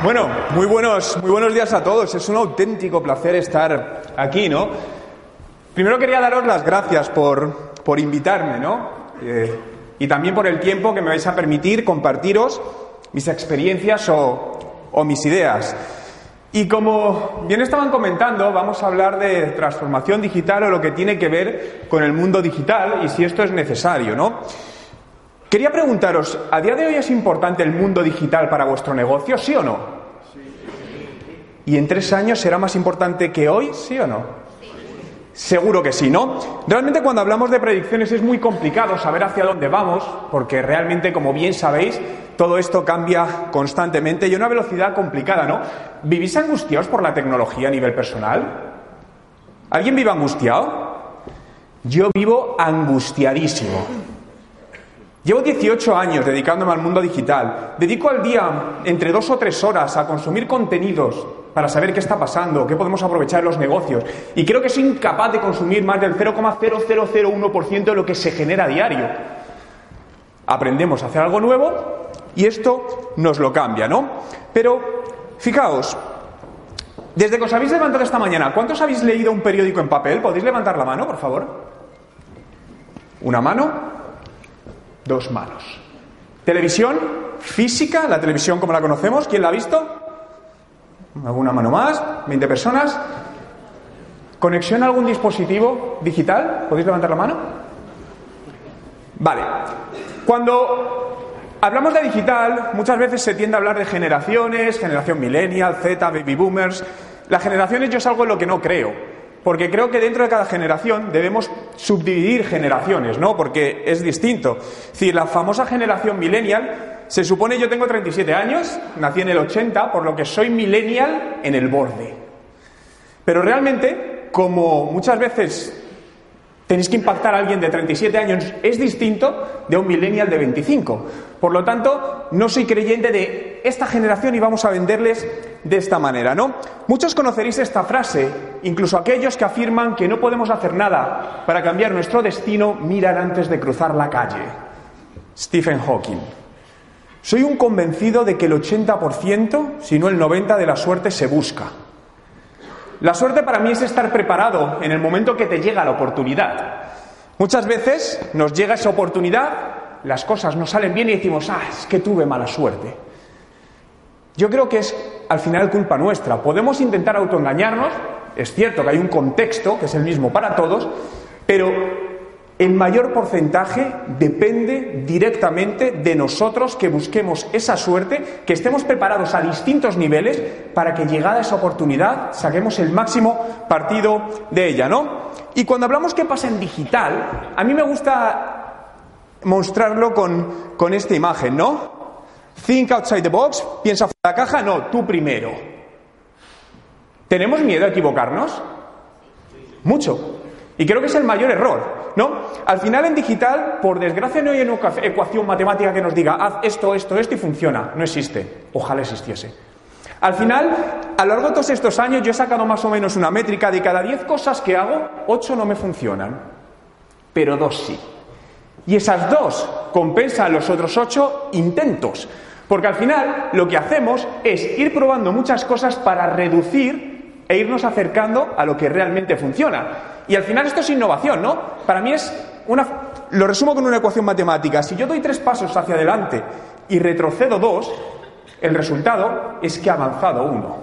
Bueno, muy buenos, muy buenos días a todos. Es un auténtico placer estar aquí, ¿no? Primero quería daros las gracias por, por invitarme, ¿no? Eh, y también por el tiempo que me vais a permitir compartiros mis experiencias o, o mis ideas. Y como bien estaban comentando, vamos a hablar de transformación digital o lo que tiene que ver con el mundo digital y si esto es necesario, ¿no? Quería preguntaros, ¿a día de hoy es importante el mundo digital para vuestro negocio, sí o no? ¿Y en tres años será más importante que hoy, sí o no? Seguro que sí, ¿no? Realmente cuando hablamos de predicciones es muy complicado saber hacia dónde vamos, porque realmente, como bien sabéis, todo esto cambia constantemente y a una velocidad complicada, ¿no? ¿Vivís angustiados por la tecnología a nivel personal? ¿Alguien vive angustiado? Yo vivo angustiadísimo. Llevo 18 años dedicándome al mundo digital. Dedico al día entre dos o tres horas a consumir contenidos para saber qué está pasando, qué podemos aprovechar en los negocios. Y creo que soy incapaz de consumir más del 0,0001% de lo que se genera diario. Aprendemos a hacer algo nuevo y esto nos lo cambia, ¿no? Pero, fijaos, desde que os habéis levantado esta mañana, ¿cuántos habéis leído un periódico en papel? ¿Podéis levantar la mano, por favor? ¿Una mano? Dos manos. Televisión física, la televisión como la conocemos, ¿quién la ha visto? ¿Alguna mano más? ¿20 personas? ¿Conexión a algún dispositivo digital? ¿Podéis levantar la mano? Vale. Cuando hablamos de digital, muchas veces se tiende a hablar de generaciones, generación millennial, Z, baby boomers. Las generaciones yo es algo en lo que no creo. Porque creo que dentro de cada generación debemos subdividir generaciones, ¿no? Porque es distinto. Es decir, la famosa generación millennial, se supone yo tengo 37 años, nací en el 80, por lo que soy millennial en el borde. Pero realmente, como muchas veces tenéis que impactar a alguien de 37 años, es distinto de un millennial de 25. Por lo tanto, no soy creyente de esta generación y vamos a venderles de esta manera, ¿no? Muchos conoceréis esta frase, incluso aquellos que afirman que no podemos hacer nada para cambiar nuestro destino, miran antes de cruzar la calle. Stephen Hawking. Soy un convencido de que el 80%, si no el 90% de la suerte se busca. La suerte para mí es estar preparado en el momento que te llega la oportunidad. Muchas veces nos llega esa oportunidad, las cosas no salen bien y decimos, ah, es que tuve mala suerte. Yo creo que es al final culpa nuestra. Podemos intentar autoengañarnos, es cierto que hay un contexto que es el mismo para todos, pero el mayor porcentaje depende directamente de nosotros que busquemos esa suerte, que estemos preparados a distintos niveles para que llegada esa oportunidad saquemos el máximo partido de ella, ¿no? Y cuando hablamos qué pasa en digital, a mí me gusta mostrarlo con, con esta imagen, ¿no? Think outside the box, piensa fuera de la caja, no, tú primero. ¿Tenemos miedo a equivocarnos? Mucho. Y creo que es el mayor error. ¿No? Al final en digital, por desgracia, no hay una ecuación matemática que nos diga haz esto, esto, esto y funciona. No existe. Ojalá existiese. Al final, a lo largo de todos estos años, yo he sacado más o menos una métrica de cada 10 cosas que hago, 8 no me funcionan, pero dos sí. Y esas dos compensan los otros 8 intentos. Porque al final lo que hacemos es ir probando muchas cosas para reducir e irnos acercando a lo que realmente funciona. Y al final esto es innovación, ¿no? Para mí es una... Lo resumo con una ecuación matemática. Si yo doy tres pasos hacia adelante y retrocedo dos, el resultado es que ha avanzado uno.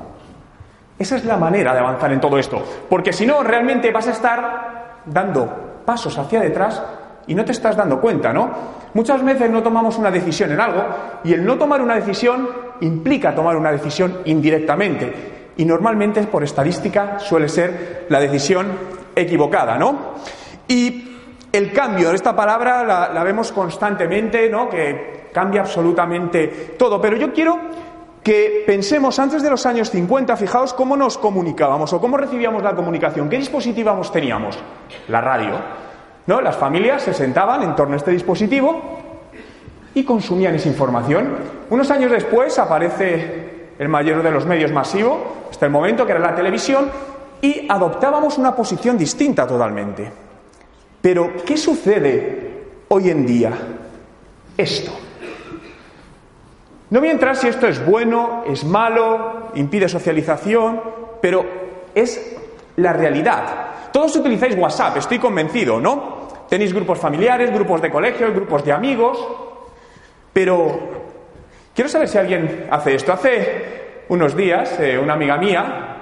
Esa es la manera de avanzar en todo esto. Porque si no, realmente vas a estar dando pasos hacia detrás y no te estás dando cuenta, ¿no? Muchas veces no tomamos una decisión en algo y el no tomar una decisión implica tomar una decisión indirectamente. Y normalmente, por estadística, suele ser la decisión equivocada, ¿no? Y el cambio, esta palabra la, vemos constantemente, ¿no? Que cambia absolutamente todo. Pero yo quiero que pensemos antes de los años 50, fijaos cómo nos comunicábamos o cómo recibíamos la comunicación, qué dispositivos teníamos. La radio. ¿No? Las familias se sentaban en torno a este dispositivo y consumían esa información. Unos años después aparece el mayor de los medios masivos, hasta el momento que era la televisión, y adoptábamos una posición distinta totalmente. Pero, ¿qué sucede hoy en día? Esto. No voy a entrar si esto es bueno, es malo, impide socialización, pero es la realidad. Todos utilizáis WhatsApp, estoy convencido, ¿no? Tenéis grupos familiares, grupos de colegio, grupos de amigos, pero quiero saber si alguien hace esto. Hace unos días, eh, una amiga mía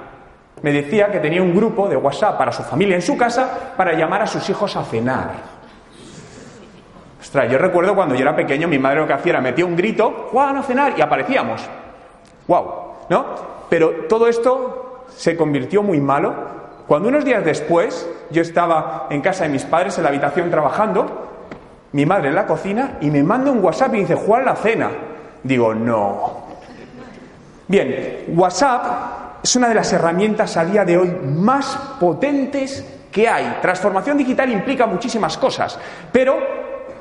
me decía que tenía un grupo de WhatsApp para su familia en su casa para llamar a sus hijos a cenar. Ostras, yo recuerdo cuando yo era pequeño, mi madre lo que hacía era metía un grito, ¡Juan a cenar! y aparecíamos. ¡Wow! ¿No? Pero todo esto se convirtió muy malo cuando unos días después yo estaba en casa de mis padres en la habitación trabajando, mi madre en la cocina y me manda un WhatsApp y dice, Juan, la cena. Digo, no. Bien, WhatsApp es una de las herramientas a día de hoy más potentes que hay. Transformación digital implica muchísimas cosas, pero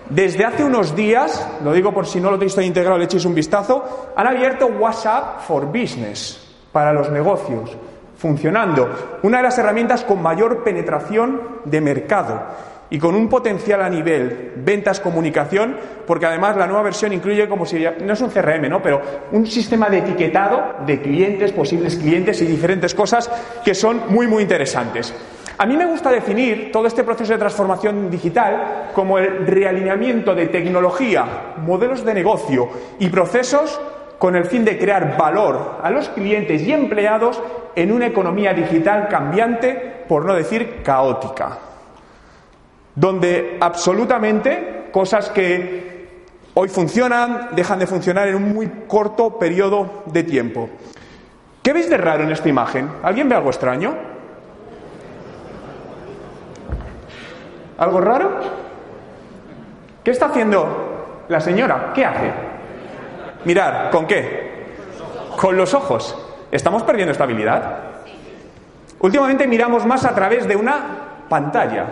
desde hace unos días, lo digo por si no lo tenéis integrado, le echéis un vistazo, han abierto WhatsApp for Business para los negocios, funcionando. Una de las herramientas con mayor penetración de mercado y con un potencial a nivel ventas, comunicación, porque además la nueva versión incluye como si no es un CRM, ¿no? Pero un sistema de etiquetado de clientes, posibles clientes y diferentes cosas que son muy muy interesantes. A mí me gusta definir todo este proceso de transformación digital como el realineamiento de tecnología, modelos de negocio y procesos con el fin de crear valor a los clientes y empleados en una economía digital cambiante, por no decir caótica donde absolutamente cosas que hoy funcionan dejan de funcionar en un muy corto periodo de tiempo. ¿Qué veis de raro en esta imagen? ¿Alguien ve algo extraño? ¿Algo raro? ¿Qué está haciendo la señora? ¿Qué hace? Mirar, ¿con qué? Con los ojos. ¿Estamos perdiendo estabilidad? Últimamente miramos más a través de una pantalla.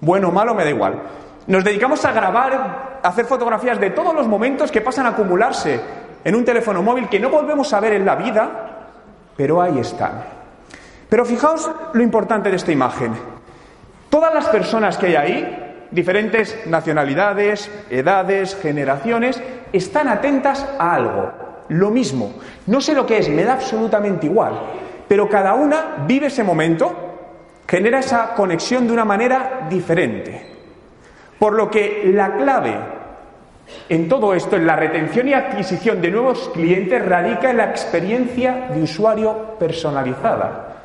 Bueno o malo, me da igual. Nos dedicamos a grabar, hacer fotografías de todos los momentos que pasan a acumularse en un teléfono móvil que no volvemos a ver en la vida, pero ahí están. Pero fijaos lo importante de esta imagen. Todas las personas que hay ahí, diferentes nacionalidades, edades, generaciones, están atentas a algo, lo mismo. No sé lo que es, me da absolutamente igual, pero cada una vive ese momento genera esa conexión de una manera diferente. Por lo que la clave en todo esto, en la retención y adquisición de nuevos clientes, radica en la experiencia de usuario personalizada,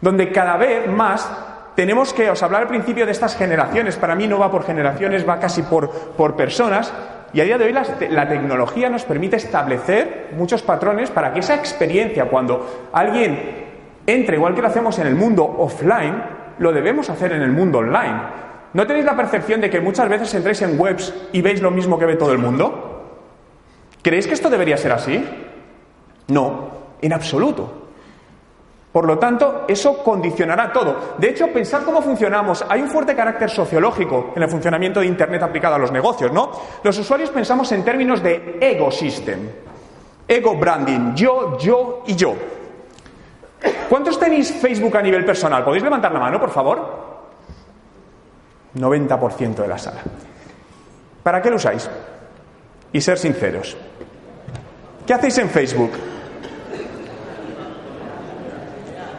donde cada vez más tenemos que, os hablaba al principio de estas generaciones, para mí no va por generaciones, va casi por, por personas, y a día de hoy la, la, tecnología nos permite establecer muchos patrones para que esa experiencia, cuando alguien entre, igual que lo hacemos en el mundo offline, lo debemos hacer en el mundo online. ¿No tenéis la percepción de que muchas veces entréis en webs y veis lo mismo que ve todo el mundo? ¿Creéis que esto debería ser así? No, en absoluto. Por lo tanto, eso condicionará todo. De hecho, pensad cómo funcionamos. Hay un fuerte carácter sociológico en el funcionamiento de Internet aplicado a los negocios, ¿no? Los usuarios pensamos en términos de ecosystem, ego branding, yo, yo y yo. ¿Cuántos tenéis Facebook a nivel personal? ¿Podéis levantar la mano, por favor? 90% de la sala. ¿Para qué lo usáis? Y ser sinceros. ¿Qué hacéis en Facebook?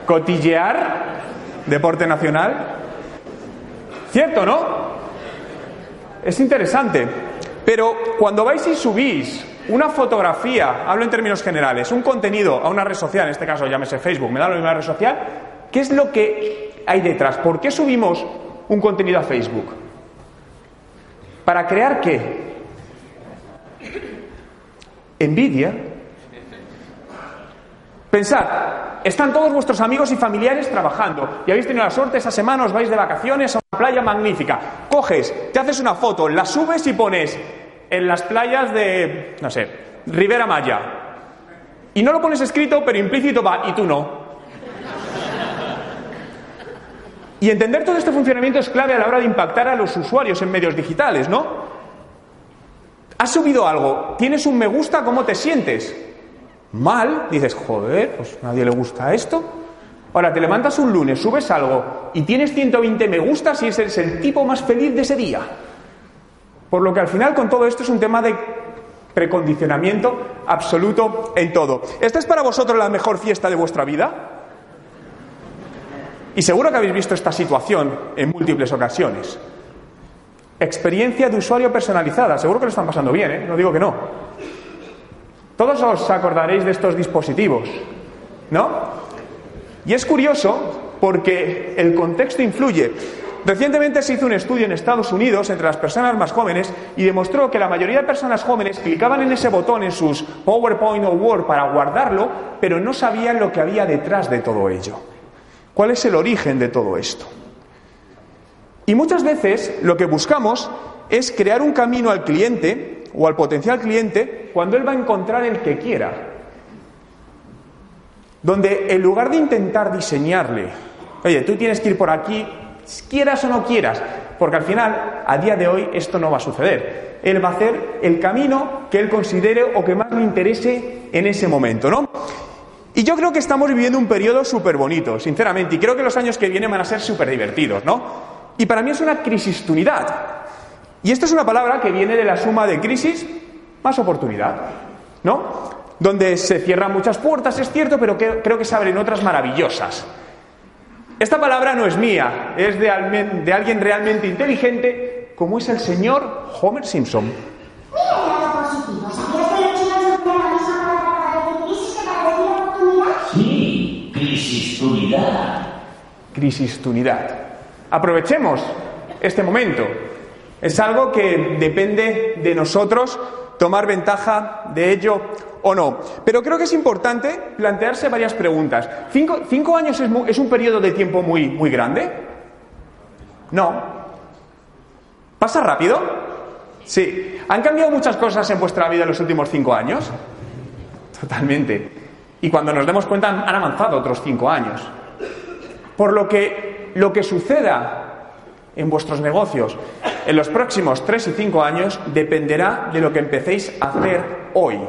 ¿Cotillear? ¿Deporte nacional? ¿Cierto, no? Es interesante. Pero cuando vais y subís una fotografía, hablo en términos generales, un contenido a una red social, en este caso llámese Facebook, me da lo mismo red social, ¿qué es lo que hay detrás? ¿Por qué subimos un contenido a Facebook? ¿Para crear qué? Envidia. Pensad, están todos vuestros amigos y familiares trabajando y habéis tenido la suerte esa semana, os vais de vacaciones a una playa magnífica. Coges, te haces una foto, la subes y pones en las playas de, no sé, Rivera Maya. Y no lo pones escrito, pero implícito va, y tú no. Y entender todo este funcionamiento es clave a la hora de impactar a los usuarios en medios digitales, ¿no? Has subido algo, tienes un me gusta, ¿cómo te sientes? Mal, dices, joder, pues nadie le gusta esto. Ahora te levantas un lunes, subes algo y tienes 120 me gustas y es el tipo más feliz de ese día. Por lo que al final con todo esto es un tema de precondicionamiento absoluto en todo. ¿Esta es para vosotros la mejor fiesta de vuestra vida? Y seguro que habéis visto esta situación en múltiples ocasiones. Experiencia de usuario personalizada, seguro que lo están pasando bien, ¿eh? no digo que no. Todos os acordaréis de estos dispositivos, ¿no? Y es curioso porque el contexto influye. Recientemente se hizo un estudio en Estados Unidos entre las personas más jóvenes y demostró que la mayoría de personas jóvenes clicaban en ese botón en sus PowerPoint o Word para guardarlo, pero no sabían lo que había detrás de todo ello. ¿Cuál es el origen de todo esto? Y muchas veces lo que buscamos es crear un camino al cliente o al potencial cliente cuando él va a encontrar el que quiera. Donde en lugar de intentar diseñarle, oye, tú tienes que ir por aquí, quieras o no quieras, porque al final, a día de hoy, esto no va a suceder. Él va a hacer el camino que él considere o que más le interese en ese momento, ¿no? Y yo creo que estamos viviendo un periodo súper bonito, sinceramente, y creo que los años que vienen van a ser súper divertidos, ¿no? Y para mí es una crisis-tunidad. Y esta es una palabra que viene de la suma de crisis más oportunidad, ¿no? Donde se cierran muchas puertas, es cierto, pero que, creo que se abren otras maravillosas. Esta palabra no es mía, es de, de alguien realmente inteligente, como es el señor Homer Simpson. Sí, crisis-tunidad. Crisis-tunidad. Aprovechemos este momento. Es algo que depende de nosotros tomar ventaja de ello o no. Pero creo que es importante plantearse varias preguntas. ¿Cinco, años es, un periodo de tiempo muy, muy grande? No. ¿Pasa rápido? Sí. ¿Han cambiado muchas cosas en vuestra vida en los últimos cinco años? Totalmente. Y cuando nos demos cuenta han avanzado otros cinco años. Por lo que lo que suceda en vuestros negocios en los próximos tres y cinco años dependerá de lo que empecéis a hacer hoy.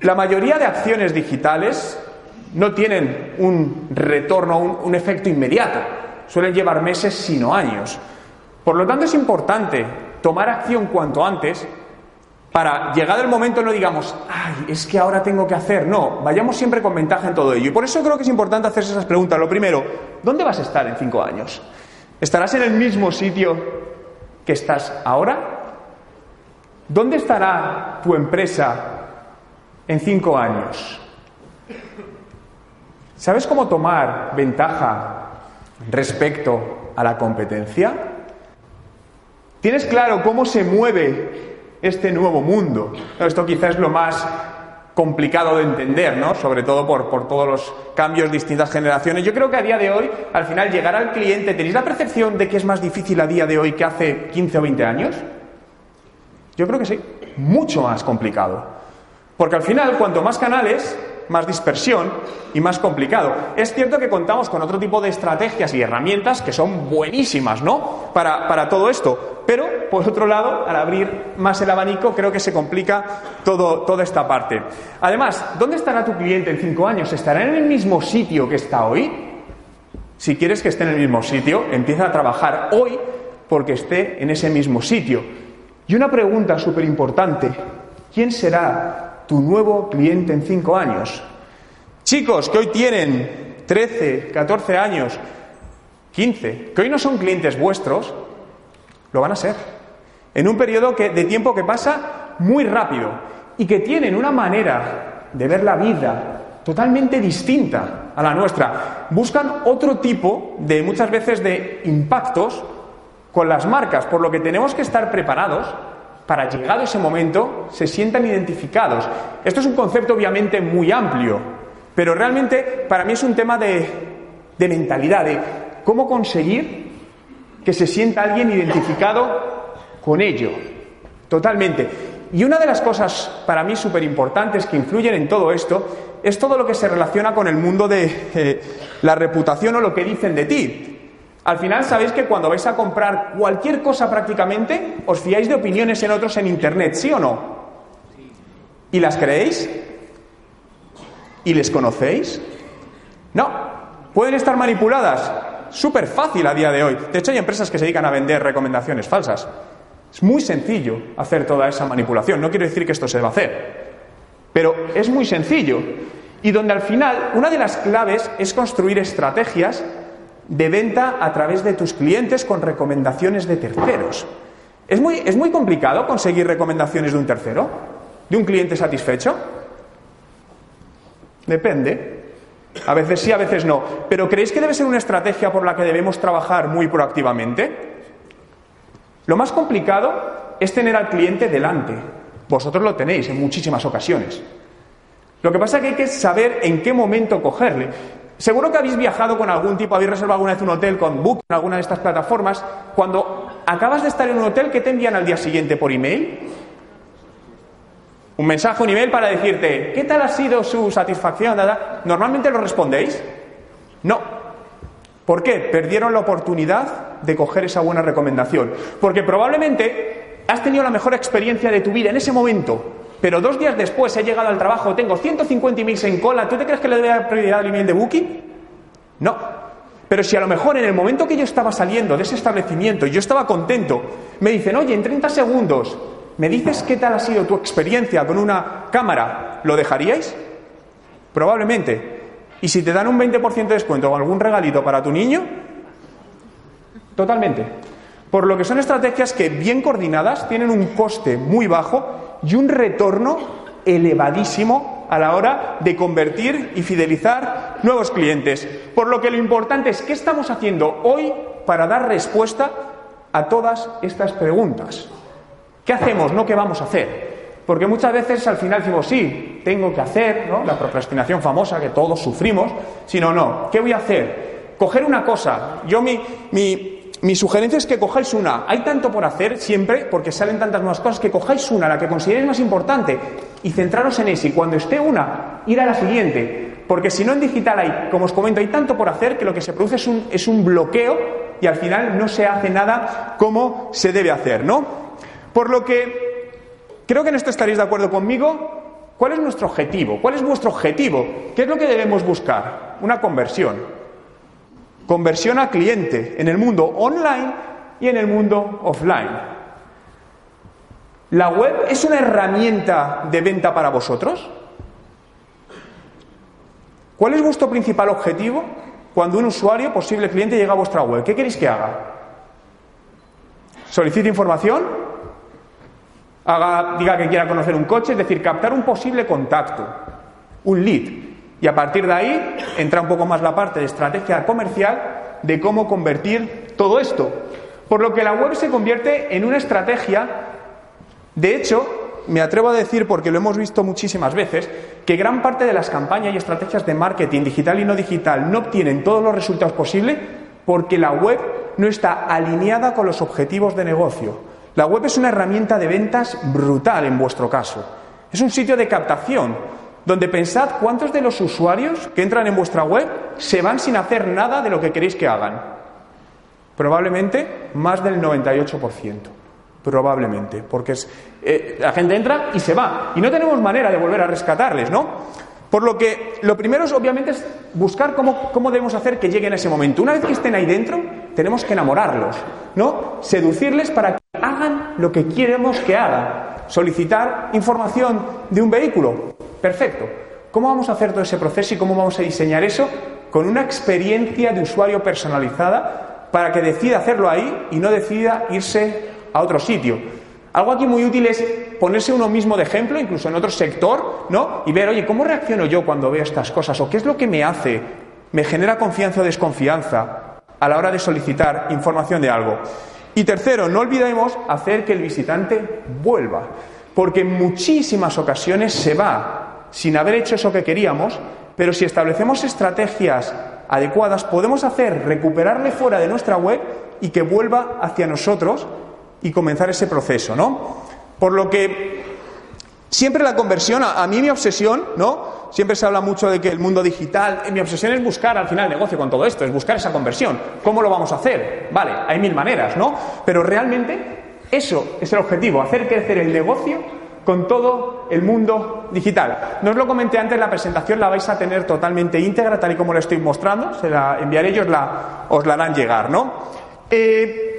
La mayoría de acciones digitales no tienen un retorno, un, un efecto inmediato. Suelen llevar meses, sino años. Por lo tanto, es importante tomar acción cuanto antes para, llegado el momento, no digamos, ay, es que ahora tengo que hacer. No, vayamos siempre con ventaja en todo ello. Y por eso creo que es importante hacerse esas preguntas. Lo primero, ¿dónde vas a estar en cinco años? ¿Estarás en el mismo sitio que estás ahora? ¿Dónde estará tu empresa en cinco años? ¿Sabes cómo tomar ventaja respecto a la competencia? ¿Tienes claro cómo se mueve este nuevo mundo. Esto quizás es lo más complicado de entender, ¿no? Sobre todo por, por, todos los cambios, distintas generaciones. Yo creo que a día de hoy, al final, llegar al cliente, ¿tenéis la percepción de que es más difícil a día de hoy que hace 15 o 20 años? Yo creo que sí, mucho más complicado. Porque al final, cuanto más canales, más dispersión y más complicado. Es cierto que contamos con otro tipo de estrategias y herramientas que son buenísimas, ¿no? Para, para todo esto. Pero, por otro lado, al abrir más el abanico, creo que se complica todo, toda esta parte. Además, ¿dónde estará tu cliente en cinco años? ¿Estará en el mismo sitio que está hoy? Si quieres que esté en el mismo sitio, empieza a trabajar hoy porque esté en ese mismo sitio. Y una pregunta súper importante, ¿quién será tu nuevo cliente en cinco años. Chicos que hoy tienen 13, 14 años, 15, que hoy no son clientes vuestros, lo van a ser. En un periodo de tiempo que pasa muy rápido y que tienen una manera de ver la vida totalmente distinta a la nuestra. Buscan otro tipo de muchas veces de impactos con las marcas, por lo que tenemos que estar preparados para llegado ese momento, se sientan identificados. Esto es un concepto obviamente muy amplio, pero realmente para mí es un tema de, de mentalidad, de cómo conseguir que se sienta alguien identificado con ello, totalmente. Y una de las cosas para mí súper importantes que influyen en todo esto es todo lo que se relaciona con el mundo de eh, la reputación o lo que dicen de ti. Al final sabéis que cuando vais a comprar cualquier cosa prácticamente, os fiáis de opiniones en otros en Internet, ¿sí o no? ¿Y las creéis? ¿Y les conocéis? No. ¿Pueden estar manipuladas? Súper fácil a día de hoy. De hecho, hay empresas que se dedican a vender recomendaciones falsas. Es muy sencillo hacer toda esa manipulación. No quiero decir que esto se deba hacer, pero es muy sencillo. Y donde al final una de las claves es construir estrategias de venta a través de tus clientes con recomendaciones de terceros. ¿Es muy, ¿Es muy complicado conseguir recomendaciones de un tercero? ¿De un cliente satisfecho? Depende. A veces sí, a veces no. Pero ¿creéis que debe ser una estrategia por la que debemos trabajar muy proactivamente? Lo más complicado es tener al cliente delante. Vosotros lo tenéis en muchísimas ocasiones. Lo que pasa es que hay que saber en qué momento cogerle. Seguro que habéis viajado con algún tipo, habéis reservado alguna vez un hotel con Book, en alguna de estas plataformas. Cuando acabas de estar en un hotel, ¿qué te envían al día siguiente por email? Un mensaje, un email para decirte, ¿qué tal ha sido su satisfacción? ¿Normalmente lo respondéis? No. ¿Por qué? Perdieron la oportunidad de coger esa buena recomendación. Porque probablemente has tenido la mejor experiencia de tu vida en ese momento, pero dos días después he llegado al trabajo, tengo 150 emails en cola, ¿tú te crees que le debe prioridad al email de Booking? No. Pero si a lo mejor en el momento que yo estaba saliendo de ese establecimiento y yo estaba contento, me dicen, oye, en 30 segundos ¿Me dices qué tal ha sido tu experiencia con una cámara? ¿Lo dejaríais? Probablemente. ¿Y si te dan un 20% de descuento o algún regalito para tu niño? Totalmente. Por lo que son estrategias que, bien coordinadas, tienen un coste muy bajo y un retorno elevadísimo a la hora de convertir y fidelizar nuevos clientes. Por lo que lo importante es qué estamos haciendo hoy para dar respuesta a todas estas preguntas. ¿Qué hacemos? No qué vamos a hacer. Porque muchas veces al final decimos, sí, tengo que hacer, ¿no? La procrastinación famosa que todos sufrimos, sino no, ¿qué voy a hacer? Coger una cosa. Yo mi, mi, sugerencia es que cojáis una. Hay tanto por hacer siempre, porque salen tantas nuevas cosas, que cojáis una, la que consideréis más importante, y centraros en esa. Y cuando esté una, ir a la siguiente. Porque si no en digital hay, como os comento, hay tanto por hacer que lo que se produce es un, es un bloqueo y al final no se hace nada como se debe hacer, ¿no? Por lo que creo que en esto estaréis de acuerdo conmigo. ¿Cuál es nuestro objetivo? ¿Cuál es vuestro objetivo? ¿Qué es lo que debemos buscar? Una conversión. Conversión a cliente en el mundo online y en el mundo offline. ¿La web es una herramienta de venta para vosotros? ¿Cuál es vuestro principal objetivo cuando un usuario, posible cliente, llega a vuestra web? ¿Qué queréis que haga? ¿Solicite información? Haga, diga que quiera conocer un coche, es decir, captar un posible contacto, un lead. Y a partir de ahí entra un poco más la parte de estrategia comercial de cómo convertir todo esto. Por lo que la web se convierte en una estrategia, de hecho, me atrevo a decir, porque lo hemos visto muchísimas veces, que gran parte de las campañas y estrategias de marketing digital y no digital no obtienen todos los resultados posibles porque la web no está alineada con los objetivos de negocio. La web es una herramienta de ventas brutal en vuestro caso. Es un sitio de captación donde pensad cuántos de los usuarios que entran en vuestra web se van sin hacer nada de lo que queréis que hagan. Probablemente más del 98%. Probablemente, porque eh, la gente entra y se va. Y no tenemos manera de volver a rescatarles, ¿no? Por lo que lo primero es, obviamente, es buscar cómo, cómo debemos hacer que lleguen a ese momento. Una vez que estén ahí dentro, tenemos que enamorarlos, ¿no? Seducirles para que lo que queremos que hagan. Solicitar información de un vehículo. Perfecto. ¿Cómo vamos a hacer todo ese proceso y cómo vamos a diseñar eso? Con una experiencia de usuario personalizada para que decida hacerlo ahí y no decida irse a otro sitio. Algo aquí muy útil es ponerse uno mismo de ejemplo, incluso en otro sector, ¿no? Y ver, oye, ¿cómo reacciono yo cuando veo estas cosas? ¿O qué es lo que me hace? ¿Me genera confianza o desconfianza a la hora de solicitar información de algo? Y tercero, no olvidemos hacer que el visitante vuelva, porque en muchísimas ocasiones se va sin haber hecho eso que queríamos, pero si establecemos estrategias adecuadas, podemos hacer recuperarle fuera de nuestra web y que vuelva hacia nosotros y comenzar ese proceso, ¿no? Por lo que siempre la conversión, a, mí mi obsesión, ¿no? Siempre se habla mucho de que el mundo digital, mi obsesión es buscar al final negocio con todo esto, es buscar esa conversión. ¿Cómo lo vamos a hacer? Vale, hay mil maneras, ¿no? Pero realmente eso es el objetivo, hacer crecer el negocio con todo el mundo digital. No os lo comenté antes, la presentación la vais a tener totalmente íntegra, tal y como la estoy mostrando, se la enviaré y os la, os la harán llegar, ¿no? Eh,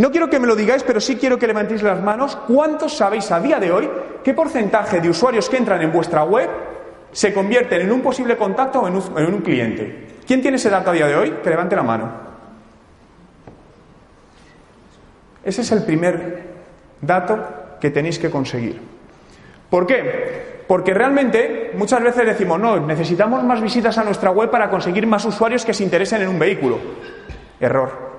No quiero que me lo digáis, pero sí quiero que levantéis las manos. ¿Cuántos sabéis a día de hoy qué porcentaje de usuarios que entran en vuestra web se convierten en un posible contacto o en un, en un cliente? ¿Quién tiene ese dato a día de hoy? Que levante la mano. Ese es el primer dato que tenéis que conseguir. ¿Por qué? Porque realmente muchas veces decimos, no, necesitamos más visitas a nuestra web para conseguir más usuarios que se interesen en un vehículo. Error.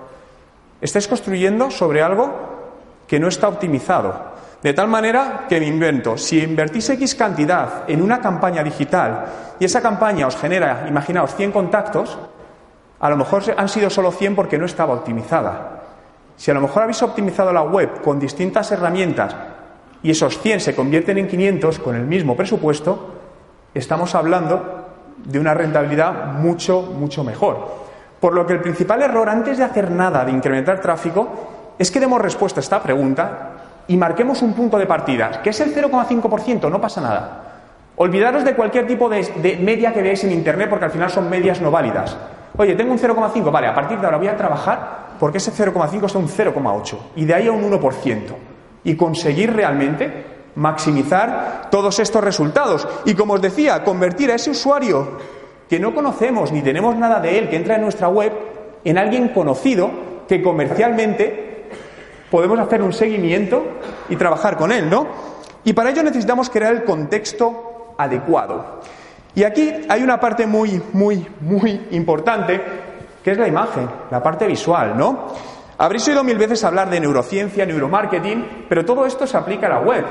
Estáis construyendo sobre algo que no está optimizado. De tal manera que me invento, si invertís X cantidad en una campaña digital y esa campaña os genera, imaginaos, 100 contactos, a lo mejor han sido solo 100 porque no estaba optimizada. Si a lo mejor habéis optimizado la web con distintas herramientas y esos 100 se convierten en 500 con el mismo presupuesto, estamos hablando de una rentabilidad mucho, mucho mejor. Por lo que el principal error antes de hacer nada de incrementar tráfico es que demos respuesta a esta pregunta y marquemos un punto de partida, que es el 0,5%, no pasa nada. Olvidaros de cualquier tipo de, media que veáis en Internet porque al final son medias no válidas. Oye, tengo un 0,5, vale, a partir de ahora voy a trabajar porque ese 0,5 es un 0,8 y de ahí a un 1% y conseguir realmente maximizar todos estos resultados. Y como os decía, convertir a ese usuario que no conocemos ni tenemos nada de él, que entra en nuestra web, en alguien conocido que comercialmente podemos hacer un seguimiento y trabajar con él, ¿no? Y para ello necesitamos crear el contexto adecuado. Y aquí hay una parte muy, muy, muy importante ¿Qué es la imagen? La parte visual, ¿no? Habréis oído mil veces hablar de neurociencia, neuromarketing, pero todo esto se aplica a la web,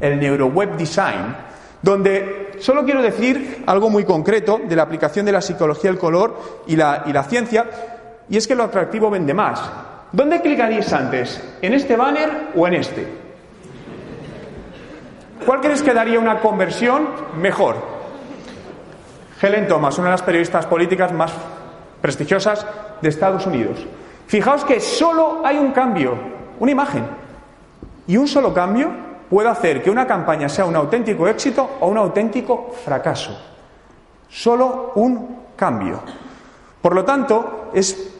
el neuroweb design, donde solo quiero decir algo muy concreto de la aplicación de la psicología del color y la, ciencia, y es que lo atractivo vende más. ¿Dónde clicaríais antes? ¿En este banner o en este? ¿Cuál crees que daría una conversión mejor? Helen Thomas, una de las periodistas políticas más prestigiosas de Estados Unidos. Fijaos que solo hay un cambio, una imagen. Y un solo cambio puede hacer que una campaña sea un auténtico éxito o un auténtico fracaso. Solo un cambio. Por lo tanto, es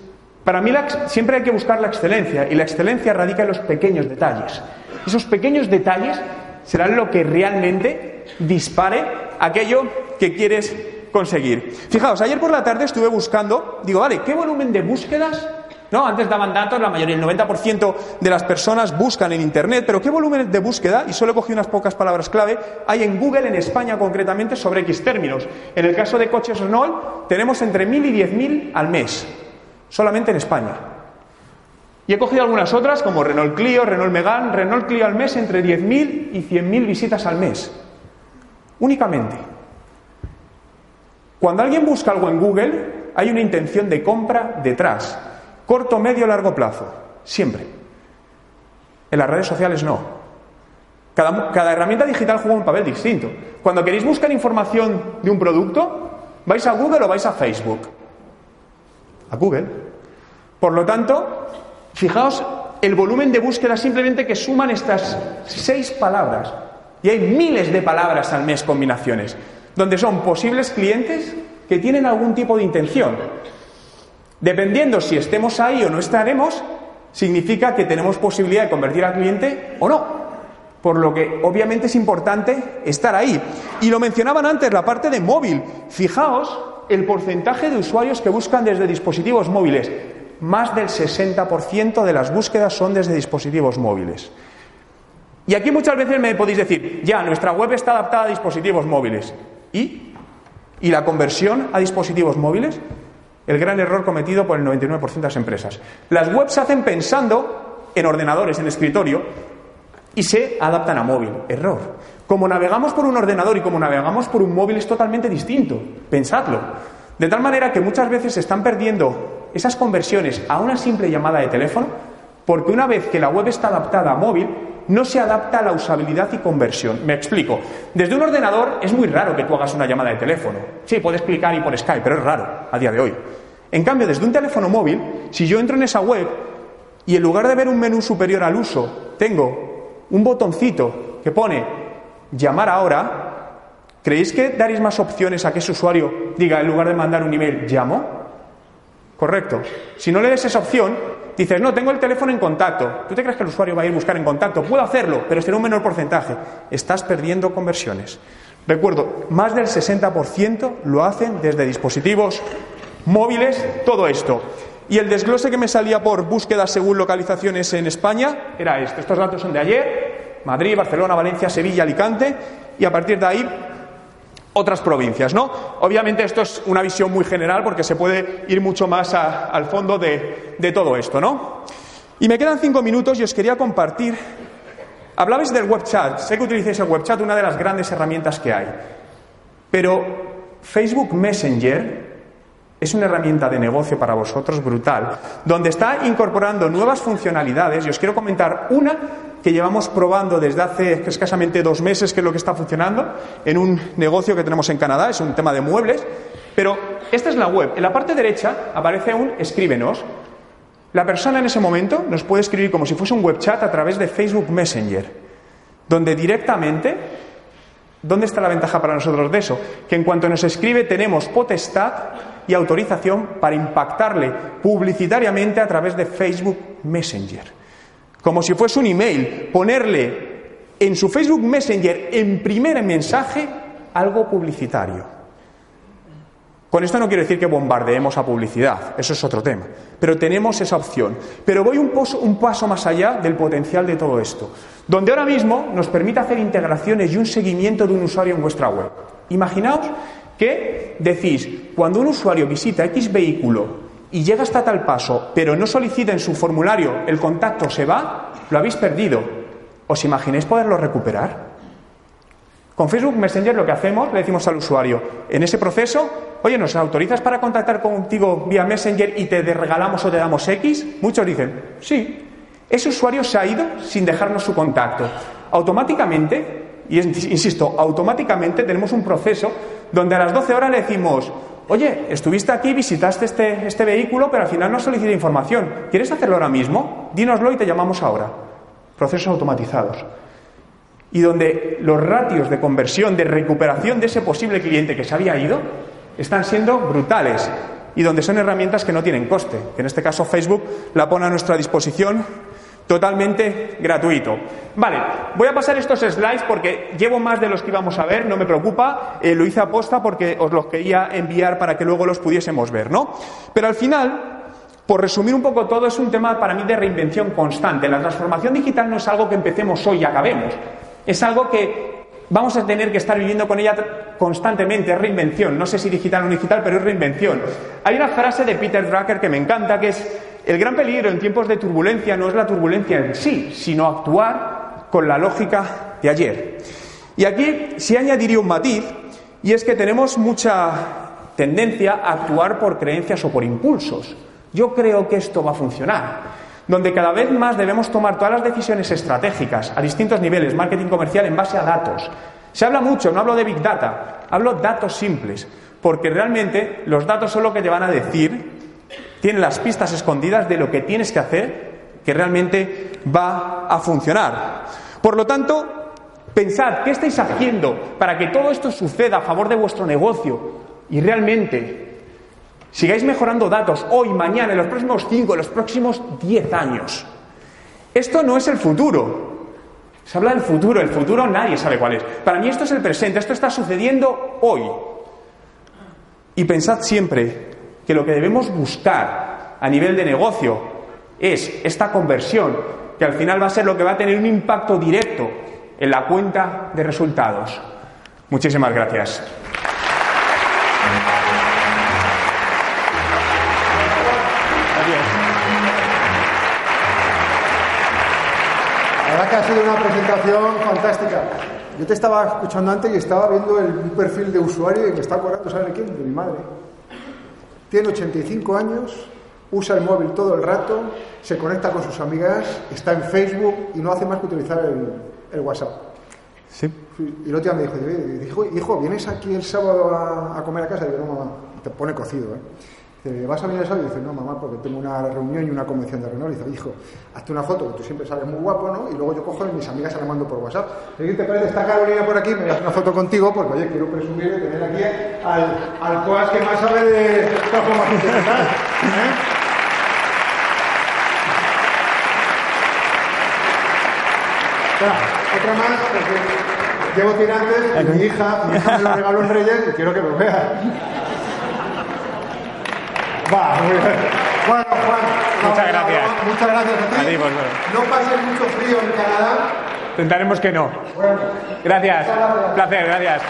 para mí siempre hay que buscar la excelencia y la excelencia radica en los pequeños detalles. Esos pequeños detalles serán lo que realmente dispare aquello que quieres conseguir. Fijaos, ayer por la tarde estuve buscando, digo, vale, ¿qué volumen de búsquedas? No, antes daban datos, la mayoría, el 90% de las personas buscan en Internet, pero ¿qué volumen de búsqueda? Y solo cogí unas pocas palabras clave, hay en Google, en España concretamente, sobre X términos. En el caso de coches Renault, tenemos entre 1.000 y 10.000 al mes, solamente en España. Y he cogido algunas otras, como Renault Clio, Renault Megane, Renault Clio al mes, entre 10.000 y 100.000 visitas al mes. Únicamente. Cuando alguien busca algo en Google, hay una intención de compra detrás. Corto, medio, largo plazo. Siempre. En las redes sociales no. Cada, herramienta digital juega un papel distinto. Cuando queréis buscar información de un producto, vais a Google o vais a Facebook. A Google. Por lo tanto, fijaos el volumen de búsqueda simplemente que suman estas seis palabras. Y hay miles de palabras al mes combinaciones donde son posibles clientes que tienen algún tipo de intención. Dependiendo si estemos ahí o no estaremos, significa que tenemos posibilidad de convertir al cliente o no. Por lo que obviamente es importante estar ahí. Y lo mencionaban antes, la parte de móvil. Fijaos el porcentaje de usuarios que buscan desde dispositivos móviles. Más del 60% de las búsquedas son desde dispositivos móviles. Y aquí muchas veces me podéis decir, ya, nuestra web está adaptada a dispositivos móviles. ¿Y? ¿Y la conversión a dispositivos móviles? El gran error cometido por el 99% de las empresas. Las webs se hacen pensando en ordenadores, en escritorio, y se adaptan a móvil. Error. Como navegamos por un ordenador y como navegamos por un móvil es totalmente distinto. Pensadlo. De tal manera que muchas veces se están perdiendo esas conversiones a una simple llamada de teléfono, porque una vez que la web está adaptada a móvil, no se adapta a la usabilidad y conversión. Me explico. Desde un ordenador es muy raro que tú hagas una llamada de teléfono. Sí, puedes clicar y por Skype, pero es raro a día de hoy. En cambio, desde un teléfono móvil, si yo entro en esa web y en lugar de ver un menú superior al uso, tengo un botoncito que pone llamar ahora, ¿creéis que daréis más opciones a que ese usuario diga en lugar de mandar un email, llamo? Correcto. Si no le des esa opción, Dices, no, tengo el teléfono en contacto. ¿Tú te crees que el usuario va a ir a buscar en contacto? Puedo hacerlo, pero será un menor porcentaje. Estás perdiendo conversiones. Recuerdo, más del 60% lo hacen desde dispositivos móviles, todo esto. Y el desglose que me salía por búsqueda según localizaciones en España era este. Estos datos son de ayer, Madrid, Barcelona, Valencia, Sevilla, Alicante, y a partir de ahí otras provincias, ¿no? Obviamente esto es una visión muy general porque se puede ir mucho más al fondo de, de, todo esto, ¿no? Y me quedan cinco minutos y os quería compartir. Hablabais del web chat. Sé que utilizáis el web chat, una de las grandes herramientas que hay. Pero Facebook Messenger es una herramienta de negocio para vosotros brutal, donde está incorporando nuevas funcionalidades y os quiero comentar una que llevamos probando desde hace escasamente dos meses, que es lo que está funcionando, en un negocio que tenemos en Canadá, es un tema de muebles, pero esta es la web. En la parte derecha aparece un escríbenos. La persona en ese momento nos puede escribir como si fuese un web chat a través de Facebook Messenger, donde directamente, ¿dónde está la ventaja para nosotros de eso? Que en cuanto nos escribe tenemos potestad y autorización para impactarle publicitariamente a través de Facebook Messenger como si fuese un email, ponerle en su Facebook Messenger en primer mensaje algo publicitario. Con esto no quiero decir que bombardeemos a publicidad, eso es otro tema, pero tenemos esa opción. Pero voy un, paso más allá del potencial de todo esto, donde ahora mismo nos permite hacer integraciones y un seguimiento de un usuario en vuestra web. Imaginaos que decís, cuando un usuario visita X vehículo y llega hasta tal paso, pero no solicita en su formulario el contacto, se va, lo habéis perdido. ¿Os imagináis poderlo recuperar? Con Facebook Messenger lo que hacemos, le decimos al usuario, en ese proceso, oye, ¿nos autorizas para contactar contigo vía Messenger y te regalamos o te damos X? Muchos dicen, sí. Ese usuario se ha ido sin dejarnos su contacto. Automáticamente, y insisto, automáticamente tenemos un proceso donde a las 12 horas le decimos, Oye, estuviste aquí, visitaste este, este vehículo, pero al final no solicité información. ¿Quieres hacerlo ahora mismo? Dínoslo y te llamamos ahora. Procesos automatizados. Y donde los ratios de conversión, de recuperación de ese posible cliente que se había ido, están siendo brutales. Y donde son herramientas que no tienen coste, en este caso Facebook la pone a nuestra disposición totalmente gratuito. Vale, voy a pasar estos slides porque llevo más de los que íbamos a ver, no me preocupa, eh, lo hice aposta porque os los quería enviar para que luego los pudiésemos ver, ¿no? Pero al final, por resumir un poco todo, es un tema para mí de reinvención constante. La transformación digital no es algo que empecemos hoy y acabemos, es algo que vamos a tener que estar viviendo con ella constantemente, es reinvención. No sé si digital o no digital, pero es reinvención. Hay una frase de Peter Drucker que me encanta, que es el gran peligro en tiempos de turbulencia no es la turbulencia en sí, sino actuar con la lógica de ayer. Y aquí sí añadiría un matiz, y es que tenemos mucha tendencia a actuar por creencias o por impulsos. Yo creo que esto va a funcionar, donde cada vez más debemos tomar todas las decisiones estratégicas a distintos niveles, marketing comercial, en base a datos. Se habla mucho, no hablo de Big Data, hablo de datos simples, porque realmente los datos son lo que te van a decir tiene las pistas escondidas de lo que tienes que hacer que realmente va a funcionar. Por lo tanto, pensad qué estáis haciendo para que todo esto suceda a favor de vuestro negocio y realmente sigáis mejorando datos hoy, mañana, en los próximos 5, en los próximos 10 años. Esto no es el futuro. Se habla del futuro, el futuro nadie sabe cuál es. Para mí esto es el presente, esto está sucediendo hoy. Y pensad siempre que lo que debemos buscar a nivel de negocio es esta conversión, que al final va a ser lo que va a tener un impacto directo en la cuenta de resultados. Muchísimas gracias. Fantástica. Yo te estaba escuchando antes y estaba viendo el perfil de usuario y me está acordando, ¿sabes de quién? De mi madre. Tiene 85 años, usa el móvil todo el rato, se conecta con sus amigas, está en Facebook y no hace más que utilizar el, WhatsApp. Sí. Y el otro día me dijo, hijo, ¿vienes aquí el sábado a, comer a casa? Y digo, no, mamá, te pone cocido, ¿eh? Dice, ¿vas a venir el sábado? Y dice, no, mamá, porque tengo una reunión y una convención de Renault. Y dice, hijo, hazte una foto, que tú siempre sales muy guapo, ¿no? Y luego yo cojo y mis amigas se la mando por WhatsApp. ¿qué te parece? Está Carolina por aquí, me das una foto contigo, porque oye, quiero presumir de tener aquí al, al coas que más sabe de Cajo ¿Eh? Claro, otra más, porque llevo tirantes, y mi hija, mi hija me lo regaló en Reyes y quiero que lo vea. Va, muy bien. Bueno, Juan. no, Muchas no, gracias. no, muchas gracias a ti. A ti, pues, bueno. No pases mucho frío en Canadá. Intentaremos que no. Bueno, Gracias. Gracias. Un placer, gracias.